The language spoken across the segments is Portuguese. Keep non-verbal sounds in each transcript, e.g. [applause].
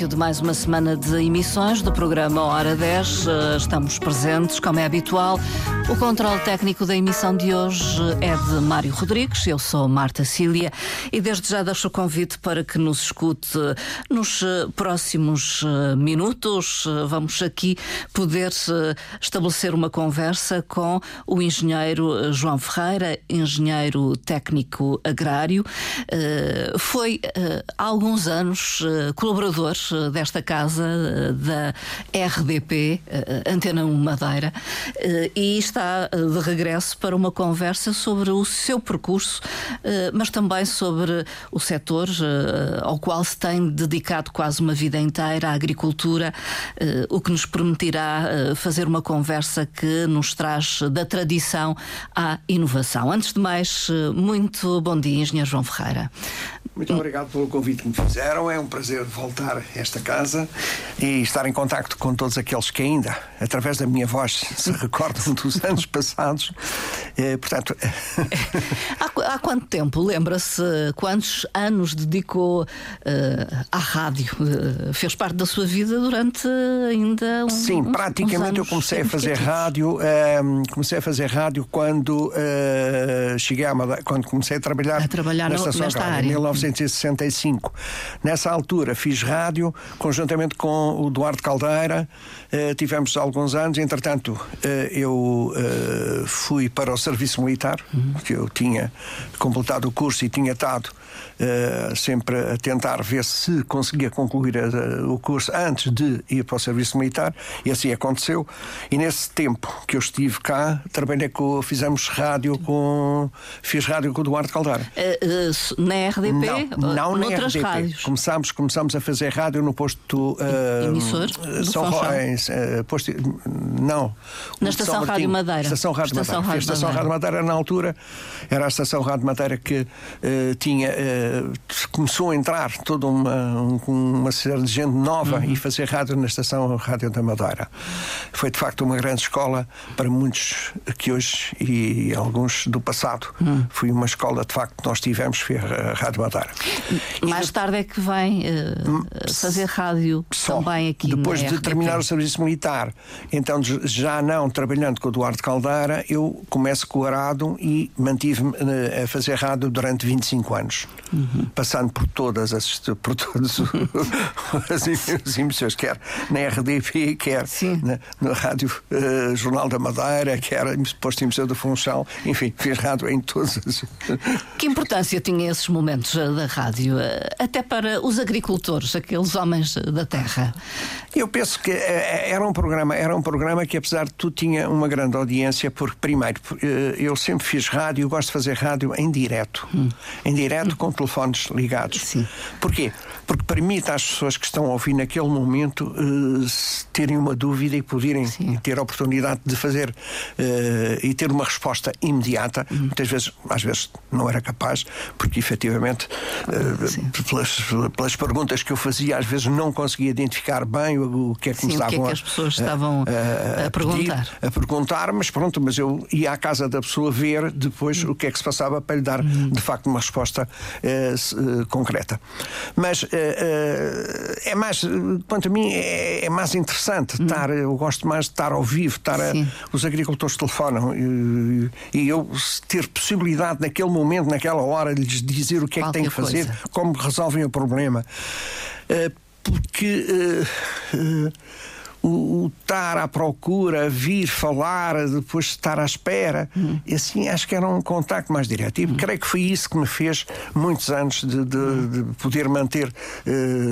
início de mais uma semana de emissões do programa Hora 10. Eh, estamos presentes, como é habitual. O controle técnico da emissão de hoje é de Mário Rodrigues. Eu sou Marta Cília e desde já deixo o convite para que nos escute nos eh, próximos eh, minutos. Vamos aqui poder estabelecer uma conversa com o engenheiro João Ferreira, engenheiro técnico agrário. Foi há alguns anos colaborador eh, desta casa, eh, da RDP, eh, Antena 1 Madeira, e está de regresso para uma conversa sobre o seu percurso, mas também sobre o setor ao qual se tem dedicado quase uma vida inteira, a agricultura, o que nos permitirá fazer uma conversa que nos traz da tradição à inovação. Antes de mais, muito bom dia, Engenheiro João Ferreira. Muito obrigado pelo convite que me fizeram. É um prazer voltar a esta casa e estar em contacto com todos aqueles que ainda, através da minha voz, se recordam [laughs] dos [laughs] anos passados. É, portanto. [laughs] há, há, quanto tempo, lembra-se, quantos anos dedicou uh, à rádio? Uh, fez parte da sua vida durante ainda um, Sim, uns, praticamente uns eu comecei a fazer rádio. Uh, comecei a fazer rádio quando cheguei a Madeira, quando comecei a trabalhar, a trabalhar na estação nesta rádio, área. em 1965. Nessa altura fiz rádio conjuntamente com o Duarte Caldeira. tivemos alguns anos, entretanto, eu fui para o serviço militar, uhum. que eu tinha completado o curso e tinha estado uh, sempre a tentar ver se conseguia concluir a, o curso antes de ir para o serviço militar, e assim aconteceu. E nesse tempo que eu estive cá, trabalhei com, fizemos rádio com. Fiz rádio com o Eduardo Caldeira. Uh, uh, na RDP? Não, não na RDP. Rádios. Começámos, começámos a fazer rádio no posto. Emissor? São posto, Não. Na Estação Rádio Madeira. Estação Rádio Estação Madeira. Rádio a Estação Rádio Madeira, na altura, era a Estação Rádio Madeira que tinha começou a entrar toda uma, uma série de gente nova uhum. e fazer rádio na estação Rádio da Madeira. Foi de facto uma grande escola para muitos que hoje e alguns do passado. Uhum. Foi uma escola de facto que nós tivemos, foi a Rádio Madeira. Mais e, tarde é que vem uh, fazer rádio também aqui Depois de terminar o serviço militar, então já não trabalhando com o Eduardo Caldeira, eu começo com o Arado e mantive-me uh, a fazer rádio durante 25 anos. Uhum. Passando por todas as por todas [laughs] as emissões, quer na RDP, quer na, na Rádio uh, Jornal da Madeira, quer posto emissor do Funchal, enfim, fez rádio em todas as. Que importância tinha esses momentos eh, da rádio, eh, até para os agricultores, aqueles homens da terra? Eu penso que era um programa, era um programa que apesar de tudo tinha uma grande audiência, porque primeiro eu sempre fiz rádio, gosto de fazer rádio em direto, hum. em direto hum. com telefones ligados. Sim. Porquê? Porque permite às pessoas que estão a ouvir naquele momento uh, terem uma dúvida e poderem Sim. ter a oportunidade de fazer uh, e ter uma resposta imediata. Uhum. Muitas vezes, às vezes, não era capaz, porque efetivamente, uh, pelas, pelas, perguntas que eu fazia, às vezes não conseguia identificar bem o, que é que Sim, me estavam o que é que as pessoas estavam a, a, a perguntar. Pedir, a perguntar, mas pronto, mas eu ia à casa da pessoa ver depois uhum. o que é que se passava para lhe dar, uhum. de facto, uma resposta concreta. Mas é mais, quanto a mim, é, é mais interessante hum. estar, eu gosto mais de estar ao vivo, estar a, os agricultores telefonam e, e, eu ter possibilidade naquele momento, naquela hora, de lhes dizer o que é que têm que fazer, coisa. como resolvem o problema. Uh, porque o, o estar à procura, vir falar, depois estar à espera. Hum. E assim acho que era um contacto mais direto. E hum. creio que foi isso que me fez muitos anos de, de, hum. de poder manter uh,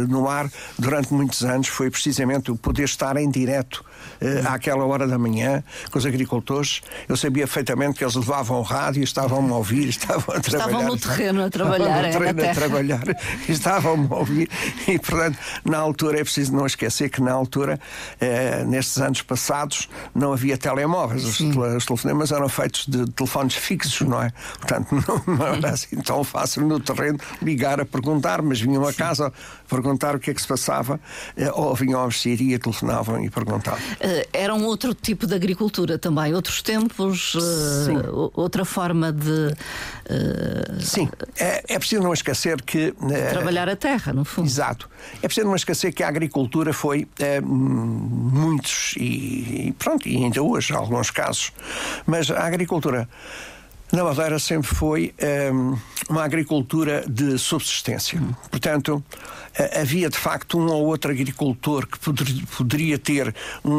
no ar durante muitos anos. Foi precisamente o poder estar em direto uh, àquela hora da manhã com os agricultores. Eu sabia perfeitamente que eles levavam o rádio, estavam-me a ouvir, [laughs] estavam a trabalhar. Estavam no terreno a trabalhar. Estavam no terreno a trabalhar. [laughs] Estavam-me a ouvir. E, portanto, na altura, é preciso não esquecer que na altura eh, nestes anos passados não havia telemóveis, os, os, telefonemas eram feitos de telefones fixos, não é? Portanto, [laughs] não, não era assim tão fácil no terreno ligar a perguntar, mas vinham a casa perguntar o que é que se passava, eh, ou vinham à mercearia, telefonavam e perguntavam. Uh, era um outro tipo de agricultura também, outros tempos, uh, outra forma de. Uh, Sim, é, é preciso não esquecer que. trabalhar a terra, no fundo. Exato. É preciso não esquecer que a agricultura foi muitos, e, e pronto, e ainda hoje, alguns casos, mas a agricultura na Madeira sempre foi um, uma agricultura de subsistência. Portanto, havia de facto um ou outro agricultor que poder, poderia ter um,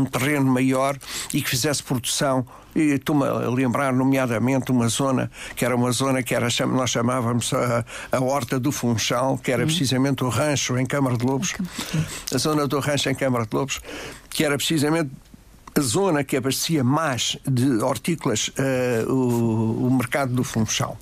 um, terreno maior e que fizesse produção. E estou-me a lembrar, nomeadamente, uma zona que era uma zona que era, nós chamávamos a, a Horta do Funchal, que era uhum. precisamente o rancho em Câmara de Lobos, a zona do rancho em Câmara de Lobos, que era precisamente a zona que abastecia mais de hortícolas uh, o, o, mercado do Funchal.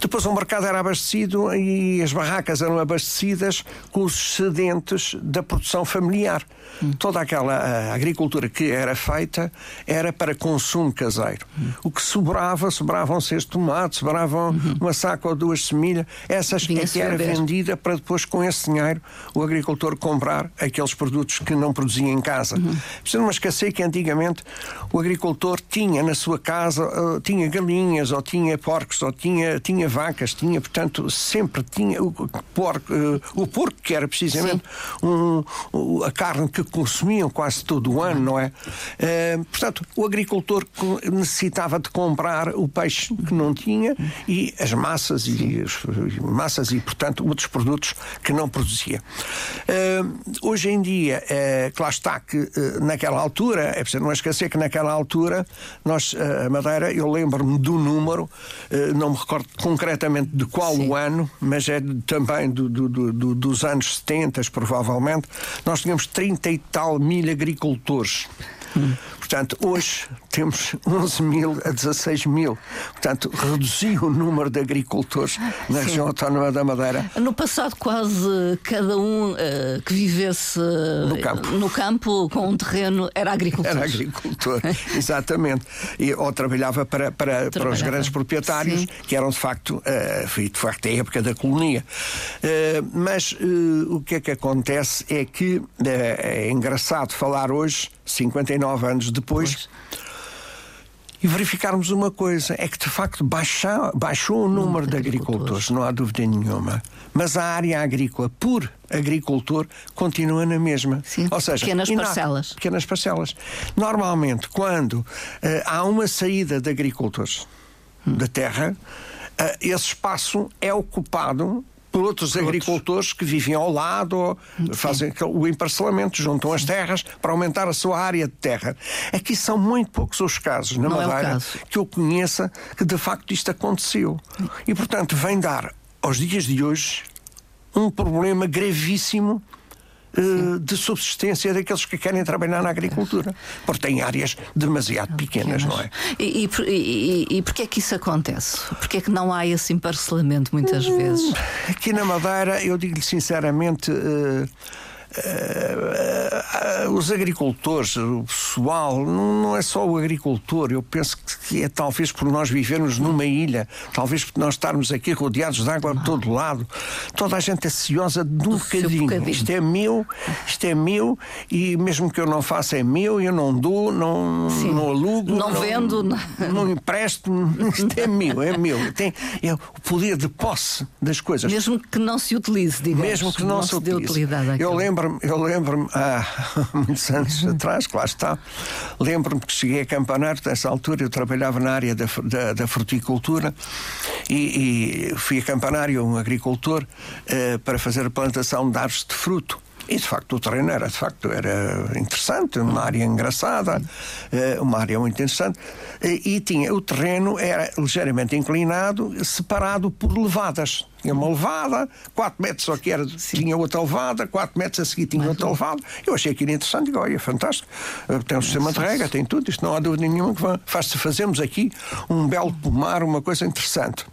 Depois o mercado era abastecido e as barracas eram abastecidas com os excedentes da produção familiar. Hum. Toda aquela eh, agricultura que era feita era para consumo caseiro. Hum. O que sobrava, sobravam seis tomates, sobravam uhum. uma saca ou duas semilhas. Essas é que era vendida para depois, com esse dinheiro, o agricultor comprar aqueles produtos que não produzia em casa. Uhum. Preciso não esquecer que antigamente o agricultor tinha na sua casa, uh, tinha galinhas, ou tinha porcos, ou tinha, tinha vacas, tinha, portanto, sempre tinha o porco, uh, o porco que era precisamente um, a carne que consumiam quase todo o ano, não é? Uh, portanto, o agricultor necessitava de comprar o peixe que não tinha e as massas e as massas e, portanto, outros produtos que não produzia. Hoje em dia, lá está que naquela altura, não esquecer que naquela altura, nós, a Madeira, eu lembro-me do número, não me recordo concretamente de qual Sim. o ano, mas é também do, do, do, dos anos 70, provavelmente, nós tínhamos 30 e tal mil agricultores. Hum. Portanto, hoje temos 11 mil a 16 mil. Portanto, reduziu o número de agricultores na Sim. região autónoma da Madeira. No passado, quase cada um uh, que vivesse no campo. no campo com um terreno era agricultor. Era agricultor, [laughs] exatamente. E, ou trabalhava para, para, para os grandes proprietários, Sim. que eram de facto, uh, de facto a época da colonia. Uh, mas uh, o que é que acontece é que é engraçado falar hoje, 59 anos depois. Pois. E verificarmos uma coisa: é que de facto baixou, baixou o número de agricultores, não há dúvida nenhuma. Mas a área agrícola por agricultor continua na mesma. Sim, Ou seja, pequenas parcelas. Pequenas parcelas. Normalmente, quando uh, há uma saída de agricultores hum. da terra, uh, esse espaço é ocupado por outros agricultores que vivem ao lado, fazem o emparcelamento, juntam as terras para aumentar a sua área de terra. Aqui são muito poucos os casos na Não é Madeira é que eu conheça que de facto isto aconteceu. E portanto vem dar aos dias de hoje um problema gravíssimo eh, de subsistência daqueles que querem trabalhar na agricultura, porque têm áreas demasiado pequenas, não é? E, e, e, e porquê é que isso acontece? Porquê é que não há esse emparcelamento muitas hum, vezes? Aqui na Madeira, eu digo-lhe sinceramente. Uh, uh, os agricultores, o pessoal, não, não, é só o agricultor, eu penso que é talvez por nós vivermos numa ilha, talvez por nós estarmos aqui rodeados de água de todo lado, toda a gente é ciosa de um bocadinho. bocadinho. Isto é meu, isto é meu, e mesmo que eu não faça é meu, eu não dou, não, não alugo, não, não vendo, não, não empresto, [laughs] isto é meu, é meu. Tem é o poder de posse das coisas. Mesmo que não se utilize, digamos. Mesmo que não, não se, se utilize. Eu lembro lembro-me, eu lembro-me há [laughs] muitos anos atrás, que lá está, lembro-me que cheguei a Campanário, nessa altura eu trabalhava na área da, da, da fruticultura e, e, fui a Campanário, um agricultor, uh, para fazer a plantação de árvores de fruto. E de facto o terreno era de facto era interessante, uma área engraçada, eh, uma área muito interessante. E tinha o terreno era ligeiramente inclinado, separado por levadas tinha uma levada, 4 metros só que era, tinha outra levada, 4 metros a seguir tinha Mais outra um. levada. Eu achei aquilo interessante, digo, olha, fantástico. Tem um sistema de rega, tem tudo, isto não há dúvida nenhuma que faz-se fazemos aqui um belo pomar, uma coisa interessante.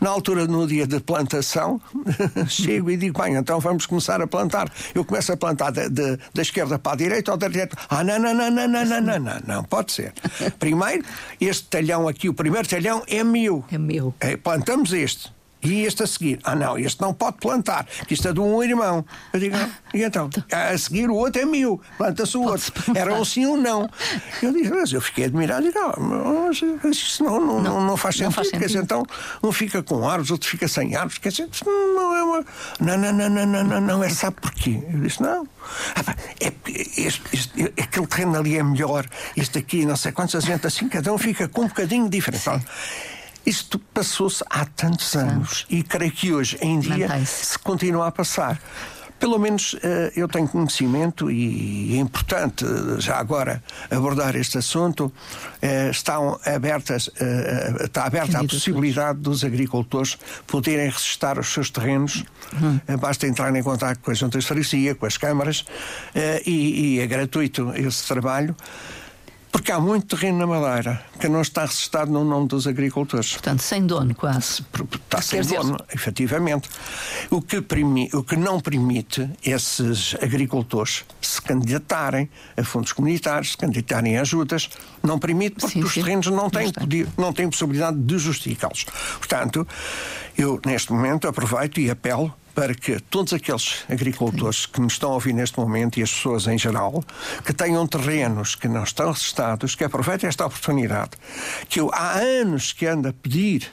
Na altura, no dia de plantação, [laughs] chego e digo, bem, então vamos começar a plantar. Eu começo a plantar de, de, da esquerda para a direita ou da direita. Ah, não, não, não, não, não, não, não, não, não, pode ser. [laughs] Primeiro, este talhão aqui, o primeiro talhão é meu. É meu. É, plantamos este. E este a seguir, ah não, este não pode plantar, que isto é de um irmão. Eu digo, ah, e então? A seguir o outro é meu, planta-se o outro. Era um sim ou um não. Eu digo, mas eu fiquei admirado, digo, ah, mas isso não, não, não, não faz sentido. Não faz sentido. Quer dizer, então um fica com árvores, outro fica sem árvores, quer dizer, não é uma. Não, não, não, não, não, não, não, é sabe porquê? Eu disse, não. Ah, é, este, este, aquele terreno ali é melhor, este aqui, não sei quantos, a gente assim, cada um fica com um bocadinho diferente. Sim. Isto passou-se há tantos anos e creio que hoje em dia se continua a passar. Pelo menos eh, eu tenho conhecimento e é importante eh, já agora abordar este assunto. Eh, estão abertas, está aberta a possibilidade dos agricultores poderem registrar os seus terrenos. Uhum. Basta entrar em contato com a Junta de Freguesia, com as câmaras e, e é gratuito esse trabalho. Porque há muito terreno na Madeira que não está registado no nome dos agricultores. Portanto, sem dono, quase. Está sem dono, dizer... efetivamente. O que, primi... o que não permite esses agricultores se candidatarem a fundos comunitários, se candidatarem a ajudas, não permite porque sim, os sim. terrenos não têm, não têm possibilidade de justificá-los. Portanto, eu neste momento aproveito e apelo para que todos aqueles agricultores que me estão a ouvir neste momento e as pessoas em geral, que tenham terrenos que não estão registados, que aproveitem esta oportunidade, que eu há anos que ando a pedir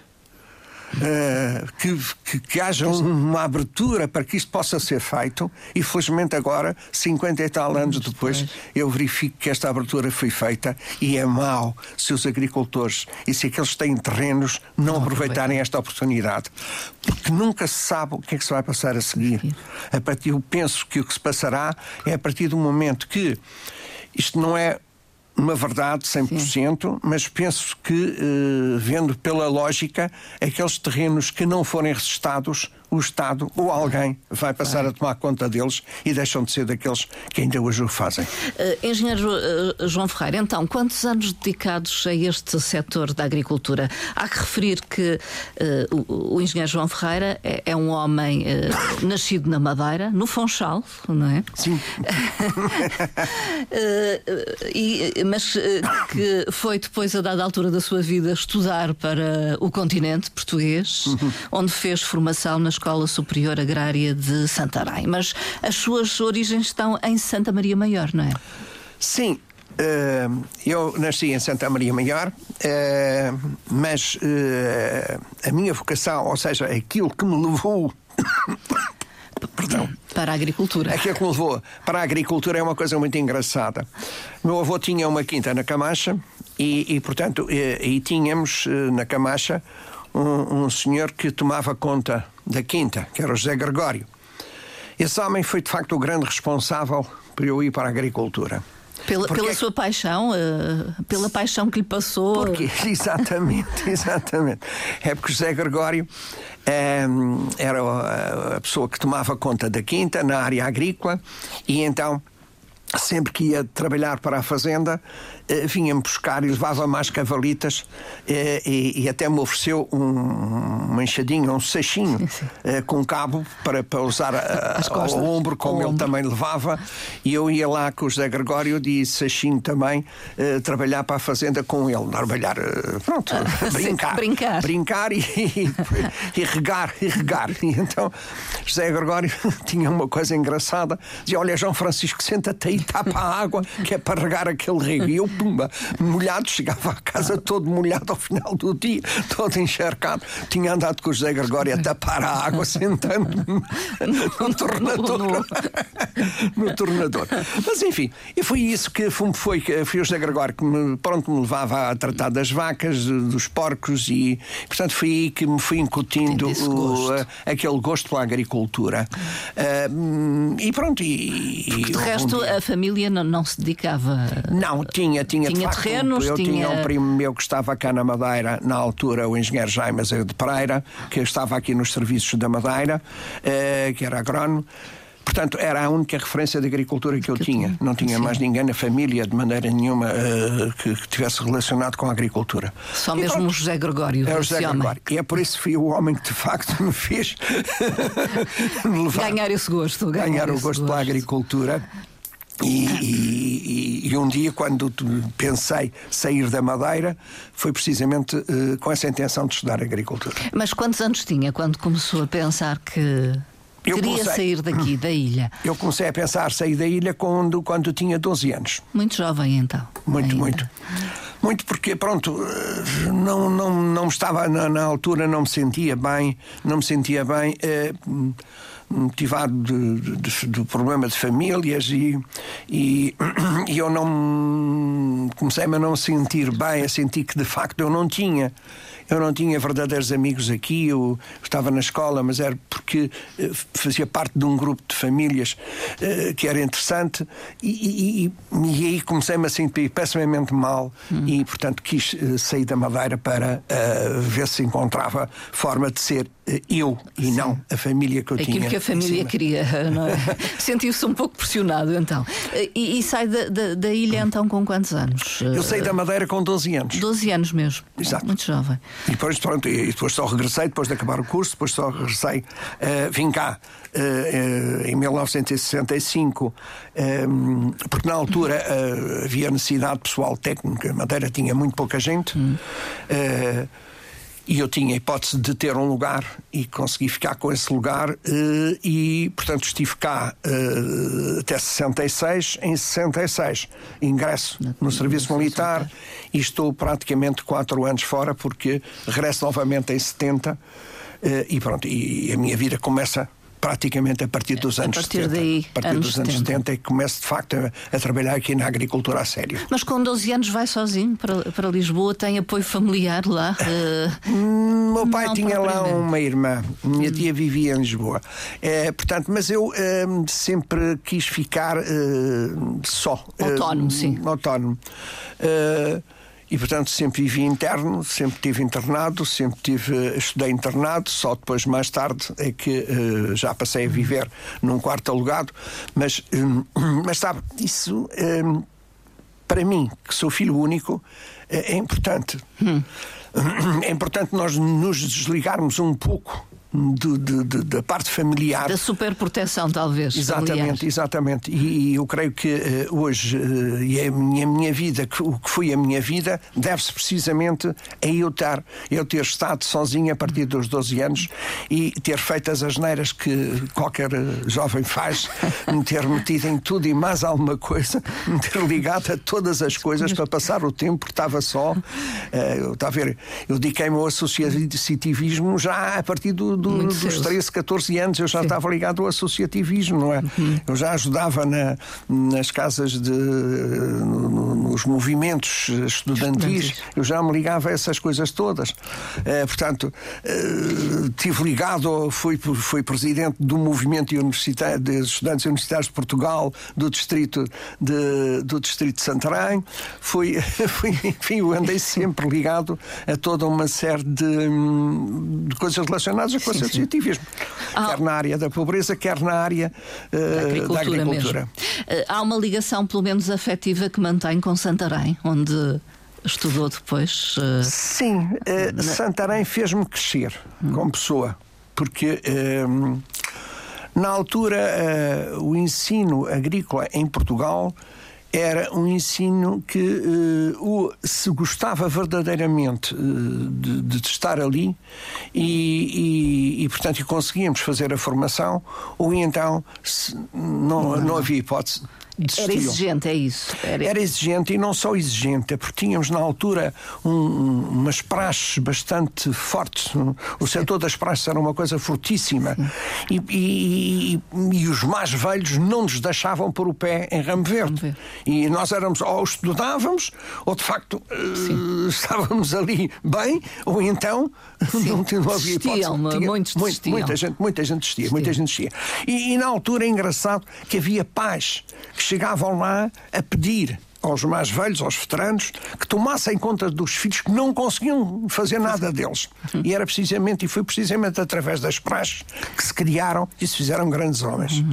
uh, que, que, que, haja uma abertura para que isto possa ser feito e felizmente agora, 50 e tal anos depois, eu verifico que esta abertura foi feita e é mau se os agricultores e se aqueles que têm terrenos não, não aproveitarem esta oportunidade. Porque nunca se sabe o que é que se vai passar a seguir. A partir, eu penso que o que se passará é a partir do momento que isto não é uma verdade 100%, Sim. mas penso que, uh, vendo pela lógica, aqueles terrenos que não forem registados o Estado ou alguém vai passar a tomar conta deles e deixam de ser daqueles que ainda hoje o fazem. Uh, engenheiro uh, João Ferreira, então, quantos anos dedicados a este setor da agricultura? Há que referir que uh, o, o, engenheiro João Ferreira é, é um homem nascido na Madeira, no Funchal, não é? Sim. [laughs] e, mas que foi depois, a dada altura da sua vida, estudar para o continente português, uhum. onde fez formação na Escola Superior Agrária de Santarém. Mas as suas origens estão em Santa Maria Maior, não é? Sim, Uh, eu nasci em Santa Maria Maior, uh, mas uh, a minha vocação, ou seja, aquilo que me levou. [coughs] Perdão. Para a agricultura. Aquilo que me levou para a agricultura é uma coisa muito engraçada. Meu avô tinha uma quinta na Camacha e, e portanto, e, e tínhamos na Camacha um, um senhor que tomava conta da quinta, que era o José Gregório. Esse homem foi de facto o grande responsável por eu ir para a agricultura. Pela, pela sua paixão, uh, pela paixão que lhe passou. Porque, [laughs] exatamente, [laughs] exatamente. É porque José Gregório um, eh, era a, a pessoa que tomava conta da quinta na área agrícola e então sempre que ia trabalhar para a fazenda, eh, vinha-me buscar e levava mais cavalitas eh, e, e, até me ofereceu um manchadinho, um sachinho eh, com cabo para, para usar a, [laughs] ao ombro, como ele também levava. E eu ia lá com o José Gregório de sachinho também trabalhar para a fazenda com ele. Trabalhar, pronto, [laughs] brincar. brincar. Brincar e, e, e, regar, e regar. E então José Gregório [laughs] tinha uma coisa engraçada: dizia, olha, João Francisco, senta-te aí, tapa a água, que é para regar aquele rego. E eu pumba, molhado, chegava à casa todo molhado ao final do dia, todo encharcado. Tinha andado com o José Gregório a tapar a água, [laughs] sentando no, tornador. No, no tornador. Mas enfim, e foi isso que foi, foi, foi o José Gregório que me, pronto, me levava a tratar das vacas, dos porcos, e portanto foi aí que me fui incutindo o, gosto. aquele gosto pela agricultura. Uh, e pronto, e, Porque de resto, a família família não, não se dedicava. Não, tinha, tinha, tinha facto, terrenos, eu tinha... tinha um primo meu que estava cá na Madeira, na altura, o engenheiro Jaime de Pereira, que estava aqui nos serviços da Madeira, eh, que era agrónomo. Portanto, era a única referência de agricultura que eu que tinha. Não tinha Sim. mais ninguém na família, de maneira nenhuma, uh, que, que, tivesse relacionado com a agricultura. Só e mesmo pronto, o José Gregório. É o José Gregório. E é por isso que fui o homem que, de facto, [laughs] me fez [laughs] ganhar esse gosto. Ganhar, ganhar o gosto, gosto pela agricultura. E, e, e, um dia, quando pensei sair da Madeira, foi precisamente uh, com essa intenção de estudar agricultura. Mas quantos anos tinha quando começou a pensar que eu Queria comecei, sair daqui, da ilha. Eu comecei a pensar sair da ilha quando, quando tinha 12 anos. Muito jovem, então. Muito, ainda. muito. Muito porque, pronto, não, não, não estava na, na, altura, não me sentia bem, não me sentia bem. Eh, motivado de, de, de, do problema de famílias e, e, [clears throat] e eu não comecei-me a não sentir bem, a sentir que de facto eu não tinha eu não tinha verdadeiros amigos aqui, eu estava na escola, mas era porque eh, fazia parte de um grupo de famílias uh, que era interessante e, e, e, aí comecei-me a sentir pessimamente mal hum. e, portanto, quis uh, sair da Madeira para uh, ver se encontrava forma de ser eu e Sim. não a família que eu Aquilo tinha. Aquilo que a família queria, é? [laughs] Sentiu-se um pouco pressionado então. E, e sai da, da, da, ilha então com quantos anos? Eu saí da Madeira com 12 anos. 12 anos mesmo. Exato. Muito jovem. E depois, pronto, e depois só regressei, depois de acabar o curso, depois só regressei, uh, vim cá uh, uh, em 1965, porque na altura havia necessidade pessoal técnica, a Madeira tinha muito pouca gente. Hum e eu tinha a hipótese de ter um lugar e consegui ficar com esse lugar eh, e, portanto, estive cá eh, até 66. Em 66 ingresso no serviço militar e estou praticamente quatro anos fora porque regresso novamente em 70 eh, e pronto, e a minha vida começa praticamente a partir dos anos a partir 70. Daí, a partir dos anos 70, 70 é que começo de facto a, a, trabalhar aqui na agricultura a sério. Mas com 12 anos vai sozinho para, para Lisboa, tem apoio familiar lá? Uh, [laughs] meu pai tinha lá uma irmã, minha tia vivia em Lisboa. É, portanto, mas eu uh, sempre quis ficar uh, só. Autónomo, sim. Autónomo. E, portanto, sempre vivi interno, sempre tive internado, sempre tive, estudei internado, só depois, mais tarde, é que uh, já passei a viver num quarto alugado. Mas, um, mas sabe, isso, um, para mim, que sou filho único, é, é importante. Hum. É importante nós nos desligarmos um pouco do, da parte familiar. Da superproteção, talvez. Exatamente, exatamente. E, e, eu creio que uh, hoje, uh, e é a minha, minha vida, que, o que foi a minha vida, deve-se precisamente a eu ter, eu ter estado sozinho a partir dos 12 anos e ter feito as asneiras que qualquer eh, jovem faz, [laughs] me ter metido em tudo e mais alguma coisa, [laughs] me ter ligado a todas as coisas para passar o tempo, porque estava só. Uh, eu, está a ver, eu dediquei-me ao associativismo já a partir do do, dos 13, 14 anos eu já Sim. estava ligado ao associativismo, não é? Uhum. Eu já ajudava na, nas casas de. nos movimentos estudantis, eu já me ligava a essas coisas todas. Eh, portanto, eh, tive ligado, fui, fui presidente do movimento universitário, de estudantes universitários de Portugal, do distrito de, do distrito de Santarém, fui, [laughs] fui, enfim, eu andei sempre ligado a toda uma série de, de coisas relacionadas com associativismo, ah. quer na área da pobreza, quer na área uh, da agricultura. Da agricultura. Uh, há uma ligação, pelo menos afetiva, que mantém com Santarém, onde estudou depois? Uh... Sim, uh, Santarém fez-me crescer hum. como pessoa, porque uh, na altura o ensino agrícola em Portugal era um ensino que uh, se gostava verdadeiramente uh, de, de, estar ali e, e, e, portanto, conseguíamos fazer a formação, ou então se, não, não havia hipótese Desistiam. Era exigente, é isso? Era... Era... exigente e não só exigente, é porque tínhamos na altura um, umas praxes bastante fortes. O setor das praxes era uma coisa fortíssima e, e, e, e, os mais velhos não nos deixavam pôr o pé em ramo verde. E nós éramos, ou estudávamos, ou de facto uh, estávamos ali bem, ou então Sim. não, não havia hipótese. Tinha, muitos muita gente, muita gente desistia, muita gente desistia. E, e na altura é engraçado que havia pais que chegavam lá a pedir aos mais velhos, aos veteranos, que tomassem conta dos filhos que não conseguiam fazer nada deles. E era precisamente, e foi precisamente através das praxes que se criaram e se fizeram grandes homens.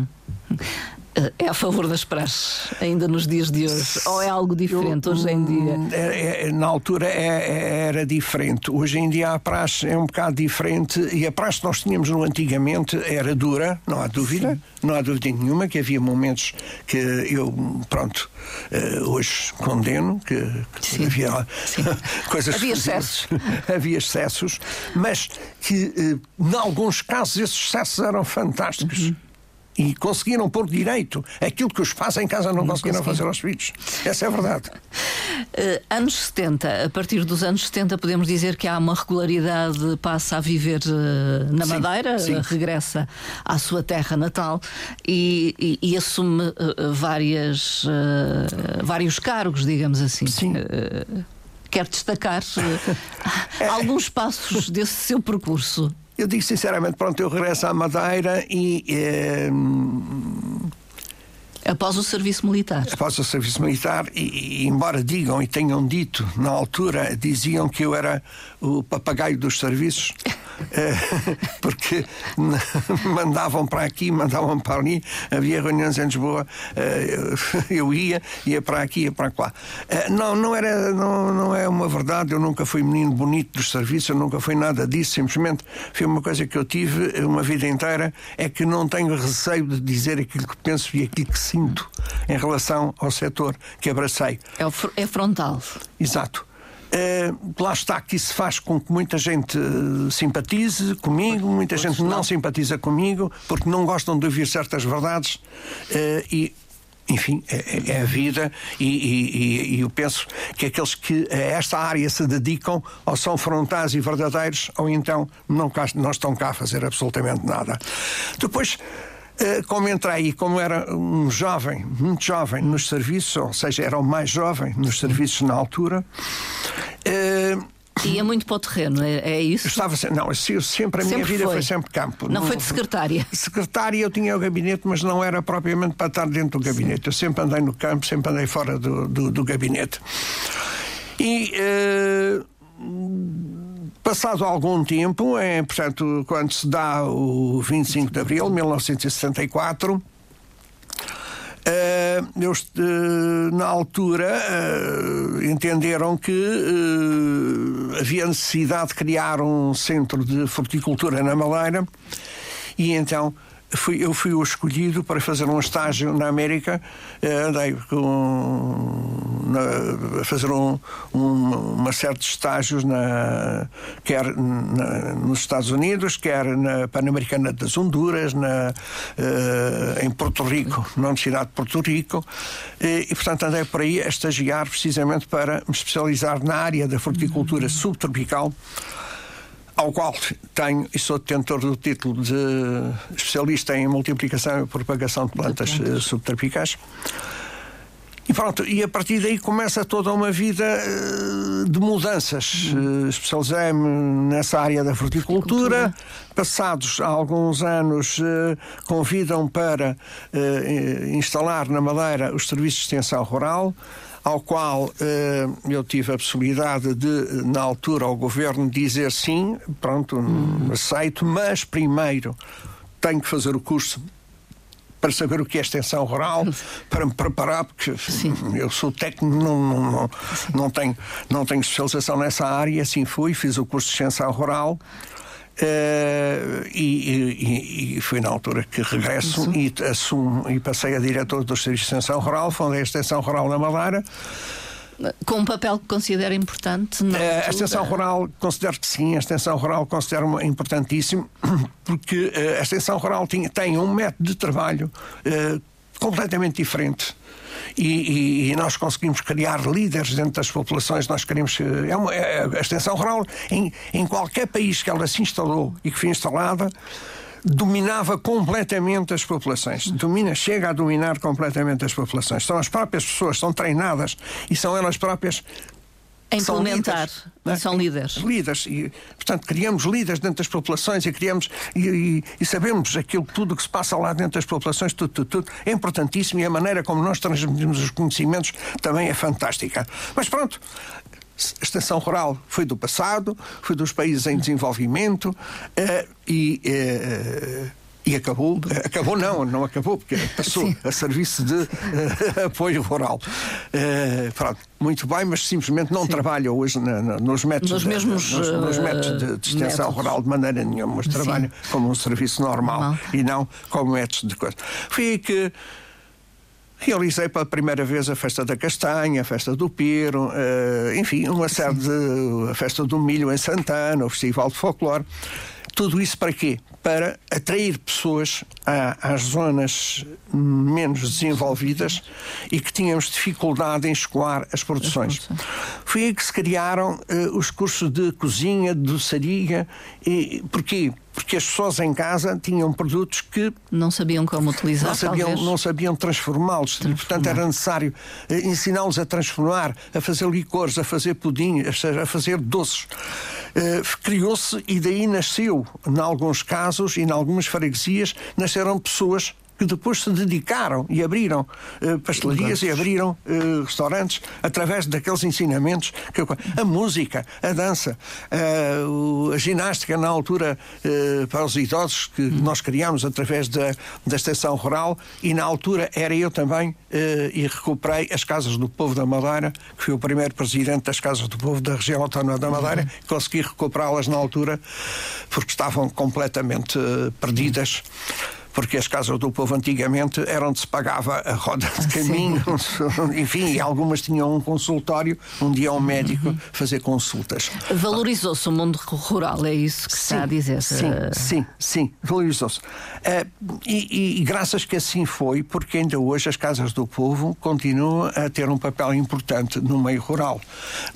É a favor das praxes, ainda nos dias de hoje? Ou é algo diferente hoje em dia? É, é, na altura é, é, era diferente. Hoje em dia a praxe é um bocado diferente e a praxe que nós tínhamos no antigamente era dura, não há dúvida, Sim. não há dúvida nenhuma que havia momentos que eu, pronto, eh, hoje condeno, que, que havia Sim. [laughs] coisas. Havia excessos. [laughs] havia excessos, mas que, eh, em alguns casos, esses excessos eram fantásticos. Uhum e conseguiram pôr direito aquilo que os pais em casa não, não conseguiram fazer aos filhos. Essa é a verdade. Uh, anos 70, a partir dos anos 70, podemos dizer que há uma regularidade, passa a viver uh, na sim, Madeira, sim. Uh, regressa à sua terra natal e, e, e assume várias, vários cargos, digamos assim. Sim quer destacar [laughs] é. alguns passos desse seu percurso? Eu digo sinceramente, pronto, eu regresso à Madeira e. Eh, Após o serviço militar. Após o serviço militar, e, e, embora digam e tenham dito na altura, diziam que eu era o papagaio dos serviços, [laughs] [laughs] porque [laughs] mandavam para aqui, mandavam para ali, havia reuniões em Lisboa, eh, [laughs] eu ia, ia para aqui, ia para lá. Eh, não, não, era, não, não é uma verdade, eu nunca fui menino bonito dos serviços, eu nunca fui nada disso, simplesmente foi uma coisa que eu tive uma vida inteira, é que não tenho receio de dizer aquilo que penso e aquilo que sinto em relação ao setor que abracei. É, é frontal. Exato. Uh, lá está que isso faz com que muita gente uh, simpatize comigo, muita gente não simpatiza comigo, porque não gostam de ouvir certas verdades uh, e enfim, é, é, é, a vida e, e, e, eu penso que aqueles que a esta área se dedicam ou são frontais e verdadeiros ou então não, cá, não estão cá a fazer absolutamente nada. Depois eh, como entrei, como era um jovem, muito jovem nos serviços, ou seja, era o mais jovem nos serviços na altura. Uh, Ia muito para o terreno, é, é isso? Estava, não, eu sempre a sempre minha vida foi. foi. sempre campo. Não, não, foi de secretária? [laughs] Secretária eu tinha o gabinete, mas não era propriamente para estar dentro do gabinete. Sim. Eu sempre andei no campo, sempre andei fora do, do, do gabinete. E. Uh, Passado algum tempo, é, portanto, quando se dá o 25 de abril de 1974, uh, eu, uh, na altura uh, entenderam que havia necessidade de criar um centro de fruticultura na Maleira e então fui, eu fui o escolhido para fazer um estágio na América. Uh, andei com, na, a fazer um, um, uma série de estágios, na, quer na, nos Estados Unidos, quer na Pan-Americana das Honduras, na, uh, em Porto Rico, na Universidade de Porto Rico. E, e, portanto, andei por aí a estagiar precisamente para me especializar na área da fruticultura subtropical ao qual tenho e sou detentor do título de especialista em multiplicação e propagação de plantas uh, subtropicais. E pronto, e a partir daí começa toda uma vida uh, de mudanças. Uh, Especializei-me nessa área da fruticultura. Passados alguns anos, convidam para instalar na Madeira os serviços de extensão rural ao qual eh, eu tive a possibilidade de, na altura, ao governo dizer sim, pronto, hum. aceito, mas primeiro tenho que fazer o curso para saber o que é extensão rural, [laughs] para me preparar, porque Sim. eu sou técnico, não, não, não, não, tenho, não tenho especialização nessa área, assim fui, fiz o curso de extensão rural. Uh, e, e, e, foi na altura que regresso e assumo e passei a diretor do Serviço de Extensão Rural, fundei a Extensão Rural na Madeira. Com um papel que considera importante? Uh, a extensão rural, considero que sim, a extensão rural considero importantíssimo, [clears throat] porque uh, a extensão rural tinha, tem um método de trabalho completamente diferente e, e, e, nós conseguimos criar líderes dentro das populações. Nós queremos. É uma, é, a extensão rural, em, em qualquer país que ela se instalou e que foi instalada, dominava completamente as populações. Domina, chega a dominar completamente as populações. São as próprias pessoas, são treinadas e são elas próprias A implementar. São líderes, é? são líderes. Líderes. E, portanto, criamos líderes dentro das populações e criamos e, e, e, sabemos aquilo tudo que se passa lá dentro das populações, tudo, tudo, tudo. É importantíssimo e a maneira como nós transmitimos os conhecimentos também é fantástica. Mas pronto, a extensão rural foi do passado, foi dos países em desenvolvimento uh, e. Uh, e acabou, acabou não, não acabou, porque passou Sim. a serviço de uh, [laughs] apoio rural. Uh, pronto, muito bem, mas simplesmente não Sim. trabalha hoje na, na, nos métodos, nos mesmos de, nos, nos métodos de, de extensão métodos. rural de maneira nenhuma, mas Sim. trabalha como um serviço normal, normal, e não como métodos de coisa. Foi aí que Realizei pela primeira vez a festa da castanha, a festa do piro, uh, enfim, uma série de. a festa do milho em Santana, o Festival de Folclore. Tudo isso para quê? Para atrair pessoas às zonas menos desenvolvidas e que tínhamos dificuldade em escoar as produções. Foi aí que se criaram uh, os cursos de cozinha, de doçaria. E, porquê? Porque as pessoas em casa tinham produtos que não sabiam como utilizar, não sabiam, não sabiam transformá-los. E portanto era necessário uh, ensiná-los a transformar, a fazer licores, a fazer pudim, a, fazer doces. Uh, Criou-se e daí nasceu, em alguns casos e em algumas freguesias, nasceram pessoas que depois se dedicaram e abriram uh, pastelarias e abriram uh, restaurantes através daqueles ensinamentos que eu, a música, a dança, uh, a ginástica na altura para os idosos que hum. nós criámos através da, da extensão rural e na altura era eu também e recuperei as casas do povo da Madeira, que fui o primeiro presidente das casas do povo da região autónoma da Madeira, uhum. consegui recuperá-las na altura porque estavam completamente perdidas porque as casas do povo antigamente eram onde se pagava a roda de [laughs] caminho, [laughs] enfim, e algumas tinham um consultório, um dia um médico uhum. fazer consultas. Valorizou-se o mundo rural, é isso que sim, está a dizer? Sim, sim, sim, valorizou-se. Uh, e, e, graças que assim foi, porque ainda hoje as casas do povo continuam a ter um papel importante no meio rural.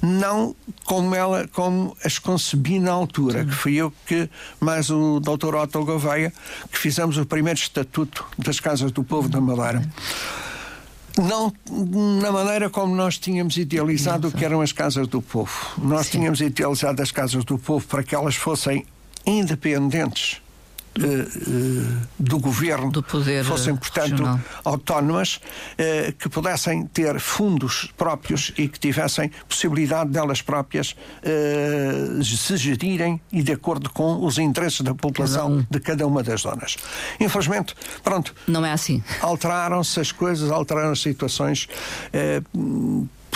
Não como ela, como as concebi na altura, sim. que fui eu que, mais o Dr. Otto Gouveia, que fizemos o primeiro primeiro estatuto das Casas do Povo da Madeira não na maneira como nós tínhamos idealizado o que eram as casas do povo. Nós Sim. tínhamos idealizado as casas do povo para que elas fossem independentes do governo do fossem, portanto, regional. autónomas, uh, que pudessem ter fundos próprios e que tivessem possibilidade delas próprias se gerirem e de acordo com os interesses da população um. de cada uma das zonas. Infelizmente, pronto. Não é assim. Alteraram-se as coisas, alteraram as situações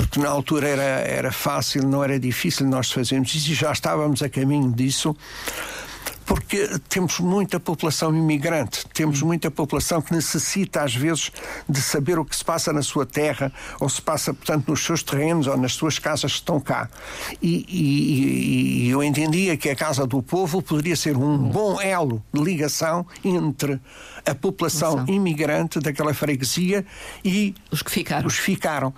porque na altura era, era fácil, não era difícil nós fazermos isso e já estávamos a caminho disso porque temos muita população imigrante, temos muita população que necessita, às vezes, de saber o que se passa na sua terra, ou se passa, portanto, nos seus terrenos ou nas suas casas que estão cá. E, e, e eu entendia que a Casa do Povo poderia ser um bom elo de ligação entre a população imigrante daquela freguesia e os que ficaram. Os ficaram.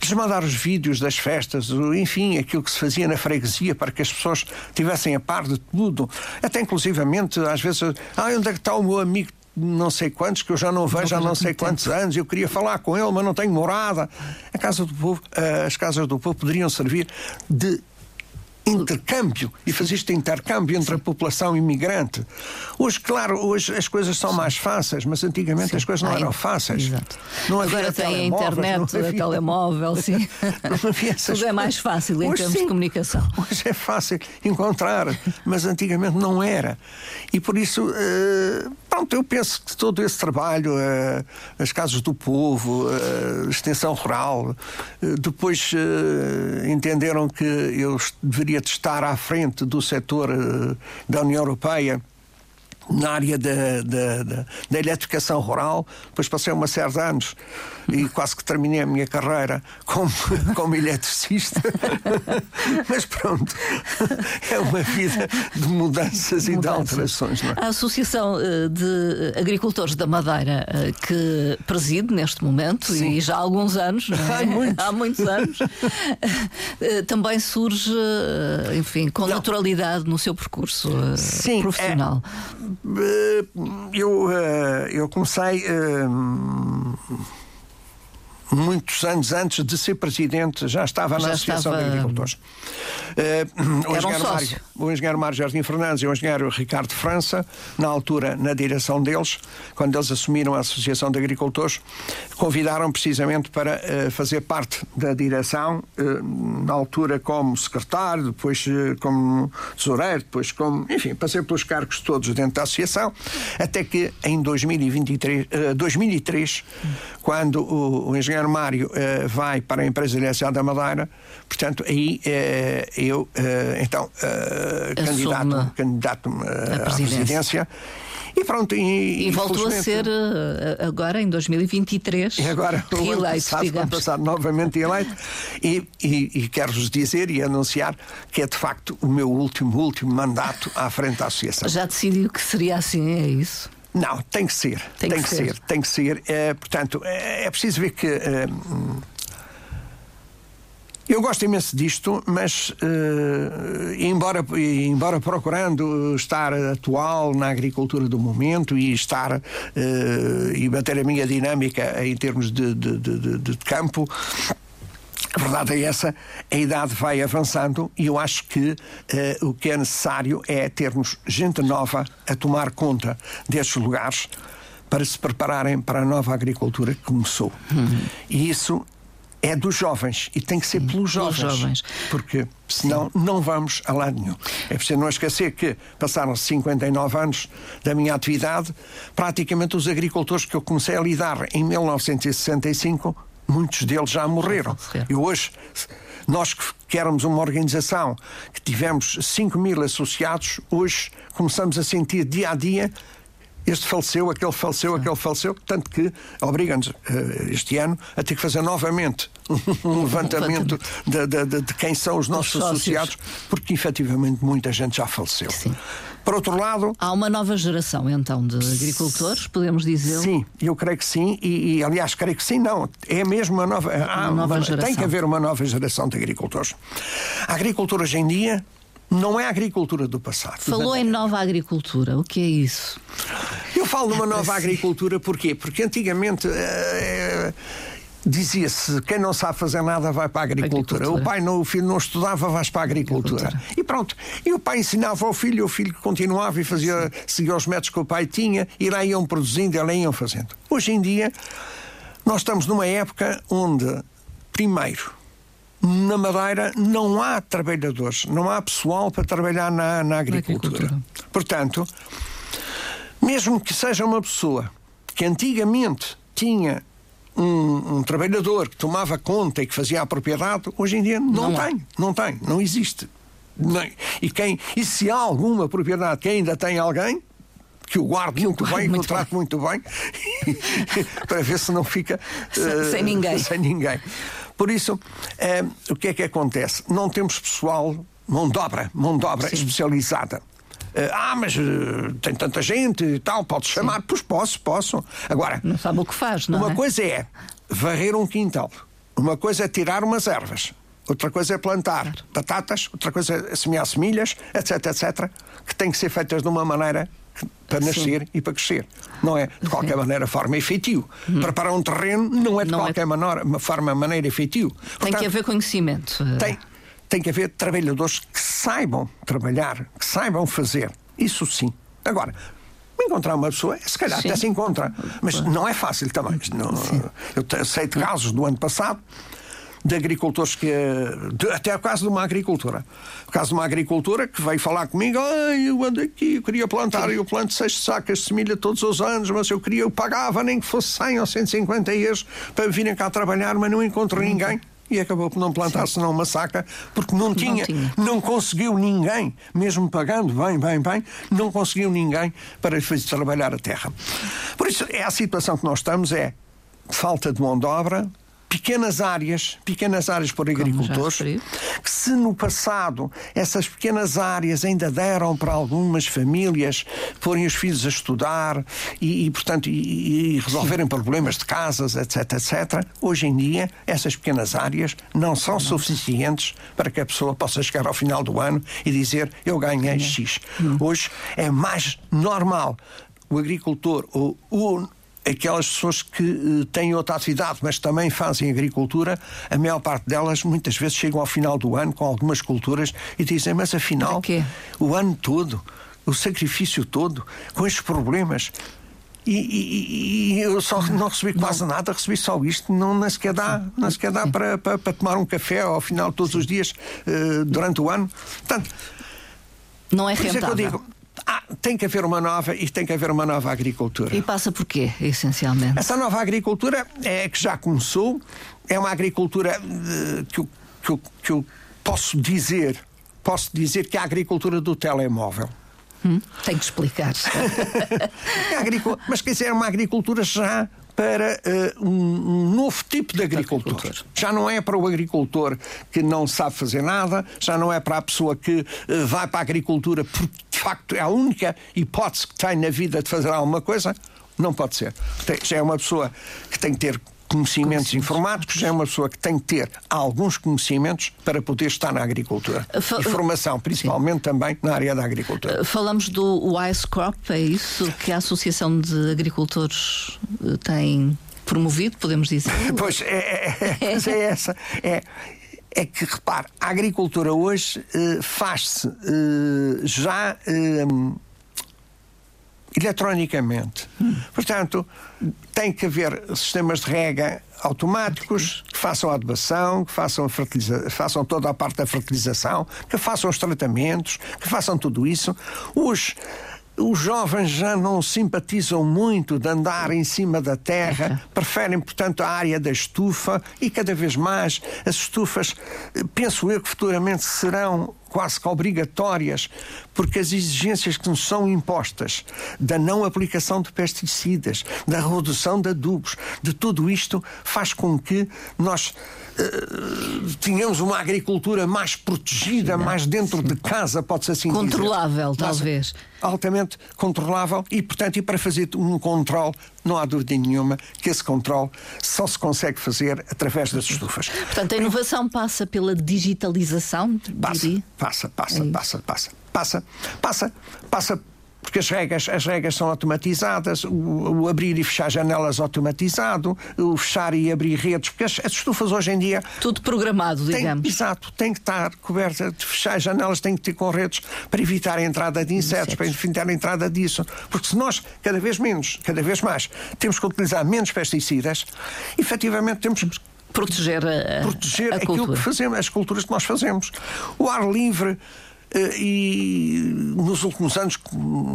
Lhes mandar os vídeos das festas, enfim, aquilo que se fazia na freguesia para que as pessoas tivessem a par de tudo. Até inclusivamente, às vezes, ah, onde é que está o meu amigo não sei quantos, que eu já não vejo há não sei quantos anos, eu queria falar com ele, mas não tenho morada. A Casa do Povo, eh, as casas do povo poderiam servir de intercâmbio e fazer este intercâmbio entre a população imigrante. Hoje, claro, hoje as coisas são mais fáceis, mas antigamente sim. as coisas não eram fáceis. Exato. Não Agora tem a internet, havia... telemóvel, sim. [laughs] Não havia essas Tudo é mais fácil em hoje, termos sim. de comunicação. Hoje é fácil encontrar, mas antigamente não era. E por isso, uh, pronto, eu penso que todo esse trabalho, uh, as casas do povo, uh, extensão rural, depois entenderam que eu deveria de estar à frente do setor da União Europeia na área da, da, da, da eletrificação rural, depois passei uma série de anos e quase que terminei a minha carreira como, [laughs] como eletricista. [laughs] Mas pronto, é uma vida de mudanças, e de alterações. É? A Associação eh, de Agricultores da Madeira, eh, que preside neste momento Sim. e já há alguns anos, é? há, muitos. há muitos anos, [laughs] eh, também surge, enfim, com não. naturalidade no seu percurso Sim, profissional. É, eu, eu comecei muitos anos antes de ser presidente, já estava já na Associação estava... de Agricultores. Uh, o, engenheiro um Mário, o engenheiro Mário Jardim Fernandes e o engenheiro Ricardo França, na altura, na direção deles, quando eles assumiram a Associação de Agricultores, convidaram precisamente para uh, fazer parte da direção, uh, na altura como secretário, depois como tesoureiro, depois como, enfim, passei pelos cargos todos dentro da Associação, até que em 2023, 2003, quando o, o engenheiro Mário vai para a empresa da Madeira, portanto, aí eu, uh, então, uh, candidato-me candidato à presidência. E pronto. E, e voltou a ser agora em 2023 e agora, reeleito, passado, digamos. passado novamente eleito. E, e, e quero-vos dizer e anunciar que é de facto o meu último, último mandato à frente da Associação. Já decidiu que seria assim, é isso? Não, tem que ser. Tem, tem que, que ser. ser. Tem que ser. É, portanto, é, é, preciso ver que. É, eu gosto imenso disto, mas uh, embora, embora procurando estar atual na agricultura do momento e estar uh, e manter a minha dinâmica em termos de, de, de, de campo, a verdade é essa, a idade vai avançando e eu acho que uh, o que é necessário é termos gente nova a tomar conta destes lugares para se prepararem para a nova agricultura que começou. Uhum. E isso é dos jovens e tem que ser pelos jovens, jovens, Porque senão Sim. não vamos a lado nenhum. É preciso não esquecer que passaram 59 anos da minha atividade, praticamente os agricultores que eu comecei a lidar em 1965, muitos deles já morreram. E hoje nós que éramos uma organização que tivemos 5 mil associados, hoje começamos a sentir dia a dia este faleceu, aquele faleceu, Sim. aquele faleceu, tanto que obriga-nos uh, este ano a ter que fazer novamente [laughs] um levantamento de, de, de, de, quem são os nossos os associados, porque efetivamente muita gente já faleceu. Sim. Por outro lado. Há uma nova geração, então, de agricultores, podemos dizer? Sim, eu creio que sim, e, e aliás, creio que sim, não. É mesmo uma nova. Há, uma nova geração. Tem que haver uma nova geração de agricultores. A agricultura hoje em dia não é a agricultura do passado. Falou em nova agricultura, o que é isso? Eu falo numa nova agricultura porquê? Porque antigamente. Uh, Dizia-se, quem não sabe fazer nada vai para a agricultura. agricultura. O pai, não, o filho não estudava, vais para a agricultura. agricultura. E pronto. E o pai ensinava ao filho, o filho continuava e fazia, seguia os métodos que o pai tinha, e lá iam produzindo, e lá iam fazendo. Hoje em dia, nós estamos numa época onde, primeiro, na Madeira não há trabalhadores, não há pessoal para trabalhar na, na agricultura. agricultura. Portanto, mesmo que seja uma pessoa que antigamente tinha um, um, trabalhador que tomava conta e que fazia a propriedade, hoje em dia não, não tem, não tem, não existe. e, quem, e se há alguma propriedade que ainda tem alguém, que o guarde muito bem, que o trate muito bem, [laughs] para ver se não fica uh, sem ninguém. Sem ninguém. Por isso, uh, o que é que acontece? Não temos pessoal, mão de obra, mão de obra especializada. Uh, ah, mas uh, tem tanta gente e tal, pode chamar? Pois posso, posso. Agora. Não sabe o que faz, não uma é? coisa é varrer um quintal, uma coisa é tirar umas ervas, outra coisa é plantar claro. batatas, outra coisa é semear semilhas, etc, etc, que tem que ser feitas de uma maneira para nascer Sim. e para crescer. Não é de qualquer Sim. maneira forma efetivo. Hum. Preparar um terreno não é de não é qualquer é... Maneira, forma maneira efetivo. Tem Portanto, que haver conhecimento. Tem, tem que haver trabalhadores que saibam trabalhar, que saibam fazer. Isso sim. Agora, encontrar uma pessoa, se calhar sim. até se encontra, mas não é fácil também. Não, eu sei de casos do ano passado de agricultores que. De, até o caso de uma agricultura. O caso de uma agricultura que veio falar comigo, ai, eu ando aqui, eu queria plantar, eu planto seis sacas de semilha todos os anos, mas eu queria, eu pagava nem que fosse 100 ou 150 euros para virem cá trabalhar, mas não encontro ninguém e acabou por não plantar senão uma saca, porque não tinha, não tinha, não conseguiu ninguém, mesmo pagando bem, bem, bem, não conseguiu ninguém para fazer trabalhar a terra. Por isso, é a situação que nós estamos, é falta de mão de obra, pequenas áreas, pequenas áreas por agricultores, que se no passado essas pequenas áreas ainda deram para algumas famílias porem os filhos a estudar e, e portanto, e, e resolverem problemas de casas, etc, etc, hoje em dia essas pequenas áreas não são suficientes para que a pessoa possa chegar ao final do ano e dizer eu ganhei X. Hum. Hoje é mais normal o agricultor, o, o aquelas pessoas que uh, têm outra atividade, mas também fazem agricultura, a maior parte delas muitas vezes chegam ao final do ano com algumas culturas e dizem, mas afinal, o ano todo, o sacrifício todo, com estes problemas, e, e, e, eu só não recebi quase não. nada, recebi só isto, não, nem sequer dá, nem sequer dá para, para, para, tomar um café ao final todos Sim. os dias uh, durante o ano. Portanto, não é rentável. É digo, ah, tem que haver uma nova e tem que haver uma nova agricultura. E passa por quê, essencialmente? Essa nova agricultura é que já começou, é uma agricultura uh, que, eu, que, eu, que eu posso dizer, posso dizer que é a agricultura do telemóvel. Hum, tem que explicar. [laughs] é mas quer dizer, é uma agricultura já para uh, um, um, novo tipo de agricultor. agricultor. Já não é para o agricultor que não sabe fazer nada, já não é para a pessoa que uh, vai para a agricultura porque de facto é a única hipótese que tem na vida de fazer alguma coisa. Não pode ser. Já é uma pessoa que tem que ter conhecimentos informáticos, é uma pessoa que tem que ter alguns conhecimentos para poder estar na agricultura. Fal... E formação, principalmente Sim. também na área da agricultura. Uh, falamos do Wise Crop, é isso que a Associação de Agricultores uh, tem promovido, podemos dizer? [laughs] pois é, é, é, [laughs] é essa. É, é que, repare, a agricultura hoje uh, faz-se uh, já uh, eletronicamente. Hum. Portanto, tem que haver sistemas de rega automáticos que façam a adubação, que façam, a façam toda a parte da fertilização, que façam os tratamentos, que façam tudo isso. Os os jovens já não simpatizam muito de andar em cima da terra, preferem, portanto, a área da estufa e cada vez mais as estufas, eh, penso eu que futuramente serão quase que obrigatórias, porque as exigências que nos são impostas da não aplicação de pesticidas, da redução de adubos, de tudo isto faz com que nós uh, tenhamos uma agricultura mais protegida, mais dentro de casa, pode-se assim Controlável, dizer. talvez. Altamente controlável e, portanto, e para fazer um controle, não há dúvida nenhuma que esse controle só se consegue fazer através das estufas. Portanto, a inovação passa pela digitalização? Passa, passa, passa, é passa, passa, passa, passa, passa porque as regras, as regras são automatizadas, o, o, abrir e fechar janelas automatizado, o fechar e abrir redes, porque as, as estufas hoje em dia. Tudo programado, tem, digamos. Exato, tem que estar coberta, de fechar as janelas, tem que ter com redes para evitar a entrada de insetos, insetos, para evitar a entrada disso. Porque se nós, cada vez menos, cada vez mais, temos que utilizar menos pesticidas, efetivamente temos que proteger a, proteger a aquilo cultura. que fazemos, as culturas que nós fazemos. O ar livre. Eh, e nos últimos anos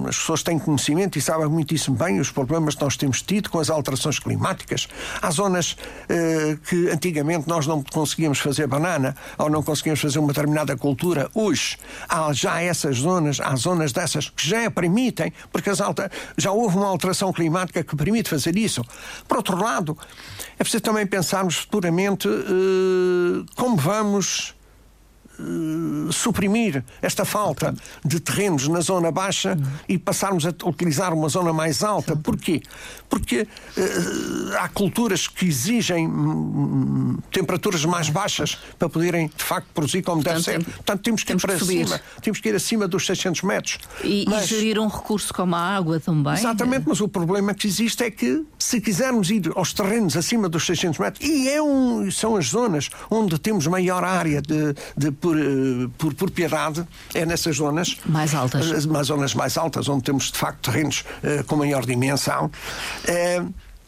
as pessoas têm conhecimento e sabem muitíssimo bem os problemas que nós temos tido com as alterações climáticas. Há zonas eh, que antigamente nós não conseguíamos fazer banana ou não conseguíamos fazer uma determinada cultura. Hoje há já essas zonas, há zonas dessas que já permitem, porque alta, já houve uma alteração climática que permite fazer isso. Por outro lado, é preciso também pensarmos futuramente uh, como vamos uh, suprimir esta falta de terrenos na zona baixa e passarmos a utilizar uma zona mais alta. Porquê? Porque uh, há culturas que exigem hum, temperaturas mais baixas para poderem, de facto, produzir como deve ser. Portanto, temos que ir para cima. Temos que ir acima dos 600 metros. E, mas, e gerir um recurso como a água também. Exatamente, mas o problema que existe é que se quisermos ir aos terrenos acima dos 600 metros, e é um, são as zonas onde temos maior área de, de por, eh, por propriedade, é nessas zonas mais altas. As, as zonas mais altas, onde temos de facto terrenos uh, com maior dimensão.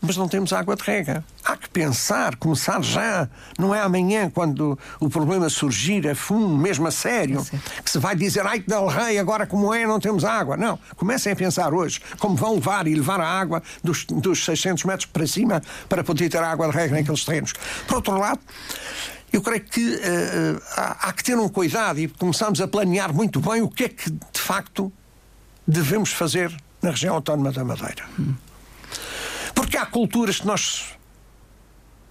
Mas não temos água de rega. Há que pensar, começar já. Não é amanhã, quando o problema surgir a fundo, mesmo a sério, é que se vai dizer, ai que Del Rei, agora como é, não temos água. Não. Comecem a pensar hoje como vão levar e levar a água dos, dos 600 metros para cima para poder ter água de rega naqueles terrenos. Por outro lado, eu creio que uh, há, há, que ter um cuidado e começamos a planear muito bem o que é que, de facto, devemos fazer na região autónoma da Madeira. Porque há culturas que nós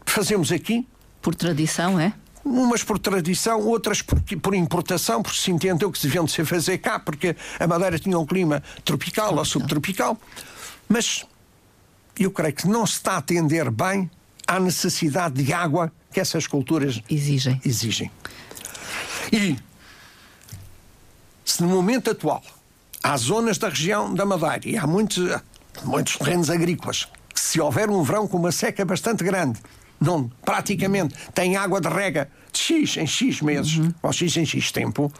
fazemos aqui. Por tradição, é? Umas por tradição, outras por, por importação, porque se entendeu que se deviam de ser fazer cá, porque a Madeira tinha um clima tropical, tropical. ou subtropical. Mas eu creio que não se está a atender bem à necessidade de água que essas culturas exigem. exigem. E se no momento atual há zonas da região da Madeira e há muitos, muitos terrenos agrícolas que se houver um verão com uma seca bastante grande, não, praticamente tem água de rega de X em X meses, uhum. ou X em X tempo,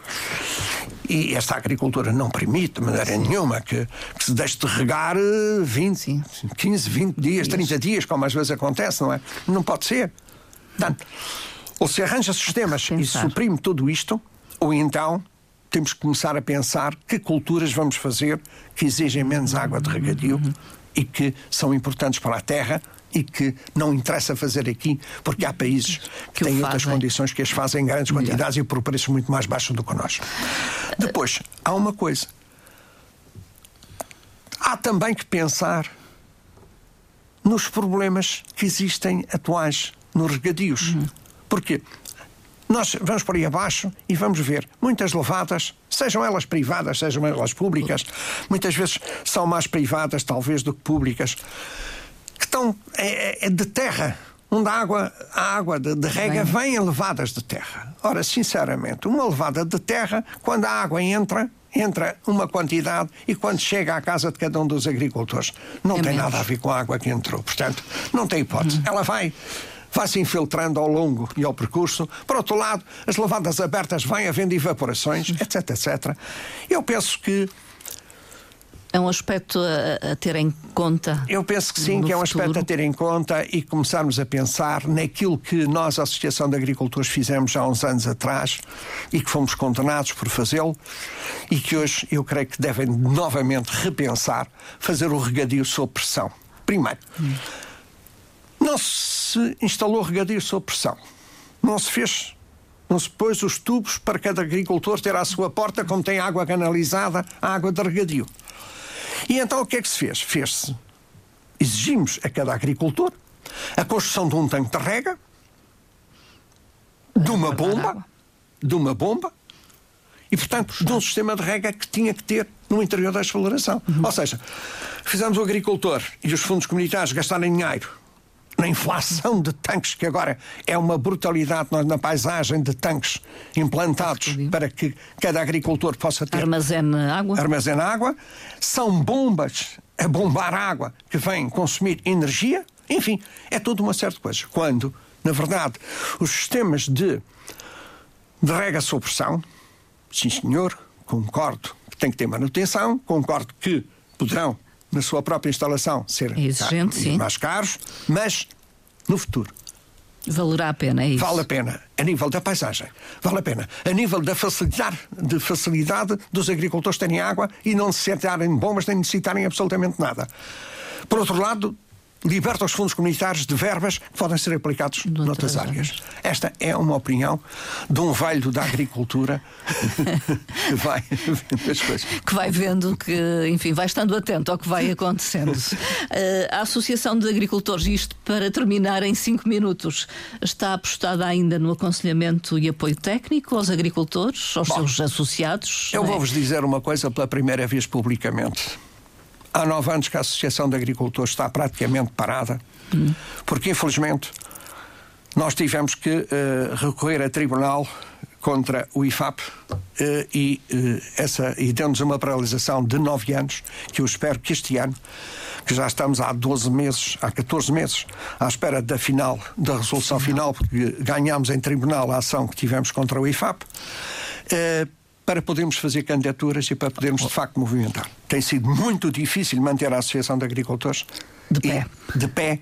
e esta agricultura não permite de maneira nenhuma que, que, se deixe de regar 20, Sim. 15, 20 dias, 30 dias, como às vezes acontece, não é? Não pode ser. Portanto, ou se arranja sistemas e suprime tudo isto, ou então temos que começar a pensar que culturas vamos fazer que exigem menos água de regadio uhum. e que são importantes para a terra e que não interessa fazer aqui, porque há países que, que têm outras condições que as fazem em grandes quantidades e por preços muito mais baixos do que nós. Depois, há uma coisa. Há também que pensar nos problemas que existem atuais nos regadios. Uhum. Porquê? Nós vamos por aí abaixo e vamos ver muitas levadas, sejam elas privadas, sejam elas públicas, muitas vezes são mais privadas, talvez, do que públicas estão é, é, é de terra, onde a água, a água de, de rega Bem. vem em levadas de terra. Ora, sinceramente, uma levada de terra, quando a água entra, entra uma quantidade e quando chega à casa de cada um dos agricultores, não é tem nada a ver com a água que entrou. Portanto, não tem hipótese. Uhum. Ela vai vai se infiltrando ao longo e ao percurso. Por outro lado, as levadas abertas vêm havendo evaporações, etc, etc. Eu penso que é um aspecto a, a, ter em conta. Eu penso que sim, que é um futuro. aspecto a ter em conta e começarmos a pensar naquilo que nós, a Associação de Agricultores, fizemos há uns anos atrás e que fomos condenados por fazê-lo e que hoje eu creio que devem novamente repensar fazer o regadio sob pressão. Primeiro, hum. não se instalou regadio sob pressão. Não se fez não se pôs os tubos para cada agricultor ter à sua porta, como tem água canalizada, a água de regadio. E então o que é que se fez? Fez-se. Exigimos a cada agricultor a construção de um tanque de rega, de uma bomba, de uma bomba, e, portanto, de um sistema de rega que tinha que ter no interior da exploração. Uhum. Ou seja, fizemos o agricultor e os fundos comunitários gastarem dinheiro na inflação de tanques, que agora é uma brutalidade na paisagem de tanques implantados para que cada agricultor possa ter. Armazene água. Armazene água. São bombas a bombar água que vêm consumir energia. Enfim, é tudo uma certa coisa. Quando, na verdade, os sistemas de, de rega sob pressão, sim senhor, concordo que tem que ter manutenção, concordo que poderão na sua própria instalação ser é exigente, sim. mais caros, mas no futuro. Valerá a pena, é isso? Vale a pena, a nível da paisagem. Vale a pena. A nível da facilidade, de facilidade dos agricultores terem água e não necessitarem bombas nem necessitarem absolutamente nada. Por outro lado, liberta os fundos comunitários de verbas que podem ser aplicados noutras áreas. Esta é uma opinião de um velho da agricultura que [laughs] vai vendo as coisas. Que vai vendo que, enfim, vai estando atento ao que vai acontecendo. Uh, a Associação de Agricultores, isto para terminar em cinco minutos, está apostada ainda no aconselhamento e apoio técnico aos agricultores, aos Bom, seus associados? Eu é? vou-vos dizer uma coisa pela primeira vez publicamente há nove anos que a Associação de Agricultores está praticamente parada, hum. porque infelizmente nós tivemos que uh, recorrer a tribunal contra o IFAP uh, e, uh, essa, e deu-nos uma paralisação de nove anos, que eu espero que este ano, que já estamos há 12 meses, há 14 meses, à espera da final, da resolução final, porque ganhámos em tribunal a ação que tivemos contra o IFAP, para podermos fazer candidaturas e para podermos, de facto, movimentar. Tem sido muito difícil manter a Associação de Agricultores de pé. de pé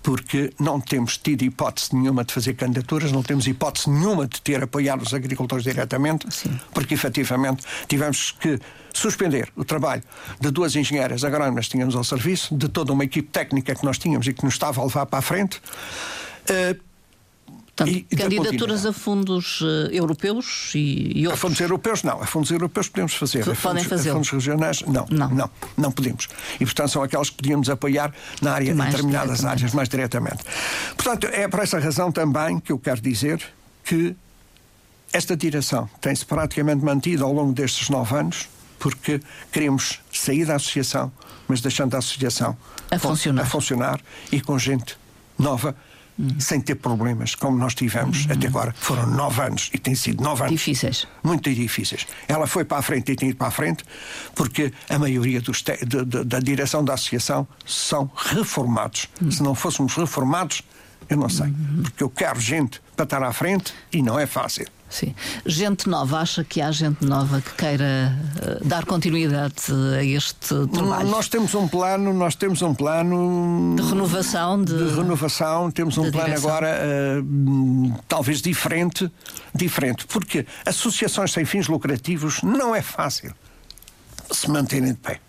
porque não temos tido hipótese nenhuma de fazer candidaturas, não temos hipótese nenhuma de ter apoiado os agricultores diretamente, Sim. porque efetivamente tivemos que suspender o trabalho de duas engenheiras agrónomas que tínhamos ao serviço, de toda uma equipe técnica que nós tínhamos e que nos estava a levar para a frente. Uh, Portanto, e, candidaturas a fundos uh, europeus e, e, outros? A fundos europeus não. A fundos europeus podemos fazer. F podem fazer. A fundos regionais não, não. Não. Não podemos. E, portanto, são aqueles que podíamos apoiar na área, mais determinadas áreas mais diretamente. Portanto, é por essa razão também que eu quero dizer que esta direção tem-se praticamente mantido ao longo destes nove anos porque queremos sair da associação, mas deixando a associação a funcionar, a funcionar e com gente nova sem ter problemas, como nós tivemos até agora. Foram nove anos e tem sido nove anos. Difíceis. Muito difíceis. Ela foi para a frente e tem ido para a frente porque a maioria dos te- de- de- da direção da associação são reformados. Se não fôssemos reformados, eu não sei. Porque eu quero gente para estar à frente e não é fácil. Sim. Gente nova, acha que há gente nova que queira eh, dar continuidade a este trabalho Nós temos um plano, nós temos um plano de renovação de, de renovação, temos um plano direção. agora hum, talvez diferente, diferente, porque associações sem fins lucrativos não é fácil se manterem de pé.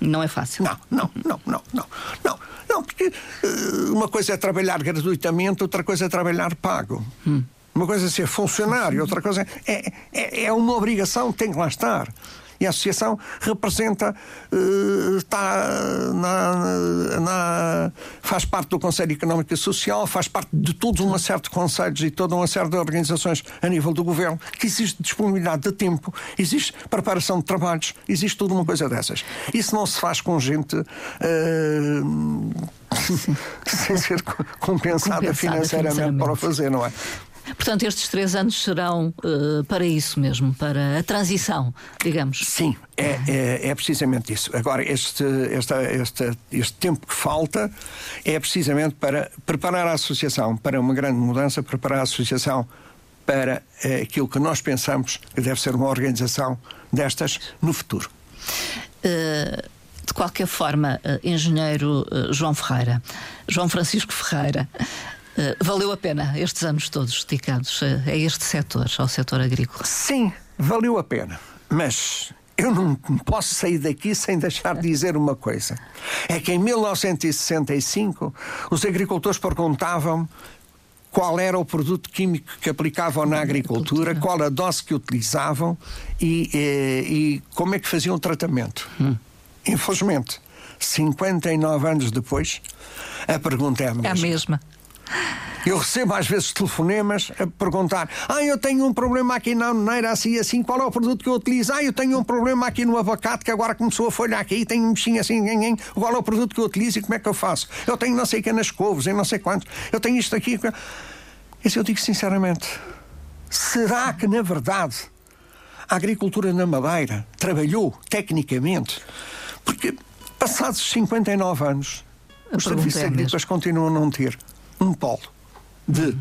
Não é fácil. Não, não, não, não, não, não, não, porque eh, uma coisa é trabalhar gratuitamente, outra coisa é trabalhar pago. Uma coisa é ser funcionário, outra coisa é, é, é uma obrigação, tem que lá estar. E a associação representa, eh, está na, na- faz parte do Conselho Económico e Social, faz parte de todos uma série de conselhos e toda uma série de organizações a nível do governo, que existe disponibilidade de tempo, existe preparação de trabalhos, existe tudo uma coisa dessas. Isso não se faz com gente eh, [laughs] sem ser co- compensada, Compensada financeiramente para o financeiramente. fazer, não é? Portanto, estes três anos serão eh, para isso mesmo, para a transição, digamos. Sim, é, é, é precisamente isso. Agora, este, esta, esta, este tempo que falta é precisamente para preparar a associação para uma grande mudança, preparar a associação para eh, aquilo que nós pensamos que deve ser uma organização destas no futuro. Eh, de qualquer forma, engenheiro João Ferreira, João Francisco Ferreira, valeu a pena estes anos todos dedicados a, a este setor, ao setor agrícola. Sim, valeu a pena. Mas eu não posso sair daqui sem deixar de dizer uma coisa. É que em 1965 os agricultores perguntavam qual era o produto químico que aplicavam na agricultura, qual a dose que utilizavam e, eh, e como é que faziam o tratamento. Infelizmente, 59 anos depois, a pergunta é a mesma. É a mesma. Eu recebo às vezes telefonemas a perguntar: Ah, eu tenho um problema aqui na aneira, assim assim, qual é o produto que eu utilizo? Ah, eu tenho um problema aqui no abacate que agora começou a folhar aqui, tenho um bichinho assim, nhen, qual é o produto que eu utilizo e como é que eu faço? Eu tenho não sei o que nas couves, em não sei quantos, eu tenho isto aqui. Isso eu digo sinceramente: será que na verdade a agricultura na Madeira trabalhou tecnicamente? Porque passados 59 anos, os serviços é a agrícolas continuam a não ter um polo de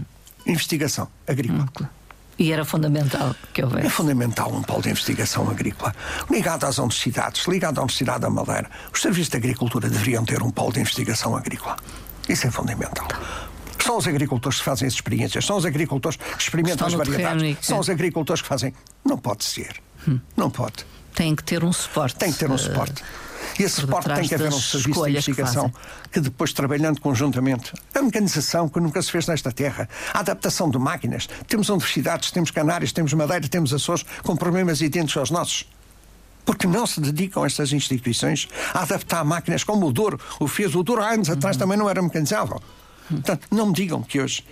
investigação agrícola. E era fundamental que É houvesse. fundamental um polo de investigação agrícola ligado às universidades, ligado à Universidade da Madeira. Os serviços de agricultura deveriam ter um polo de investigação agrícola. Isso é fundamental. São os agricultores que fazem as experiências, são os agricultores que experimentam Estão as no variedades, terreno e que- são os agricultores que fazem. Não pode ser. Não pode. Tem que ter um suporte. Tem que ter um eh, suporte. E esse detrás tem que haver um serviço de escolhas que investigação que, depois, trabalhando conjuntamente, a mecanização que nunca se fez nesta terra, a adaptação de máquinas. Temos universidades, temos Canárias, temos Madeira, temos Açores com problemas idênticos aos nossos. Porque não se dedicam estas instituições a adaptar máquinas como o Douro. O fez o Douro há anos atrás Uhum. também não era mecanizável. Portanto, não me digam que hoje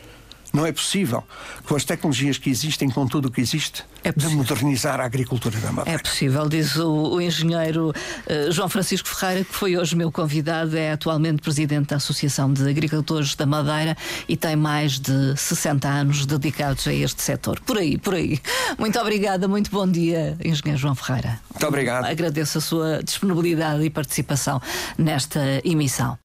não é possível, com as tecnologias que existem, com tudo o que existe, É de modernizar a agricultura da É Madeira. possível, diz o, o engenheiro eh, João Francisco Ferreira, que foi hoje meu convidado, é atualmente presidente da Associação de Agricultores da Madeira e tem mais de 60 anos dedicados a este setor. Por aí, por aí. Muito obrigada, muito bom dia, engenheiro João Ferreira. Muito obrigado. Agradeço a sua disponibilidade e participação nesta emissão.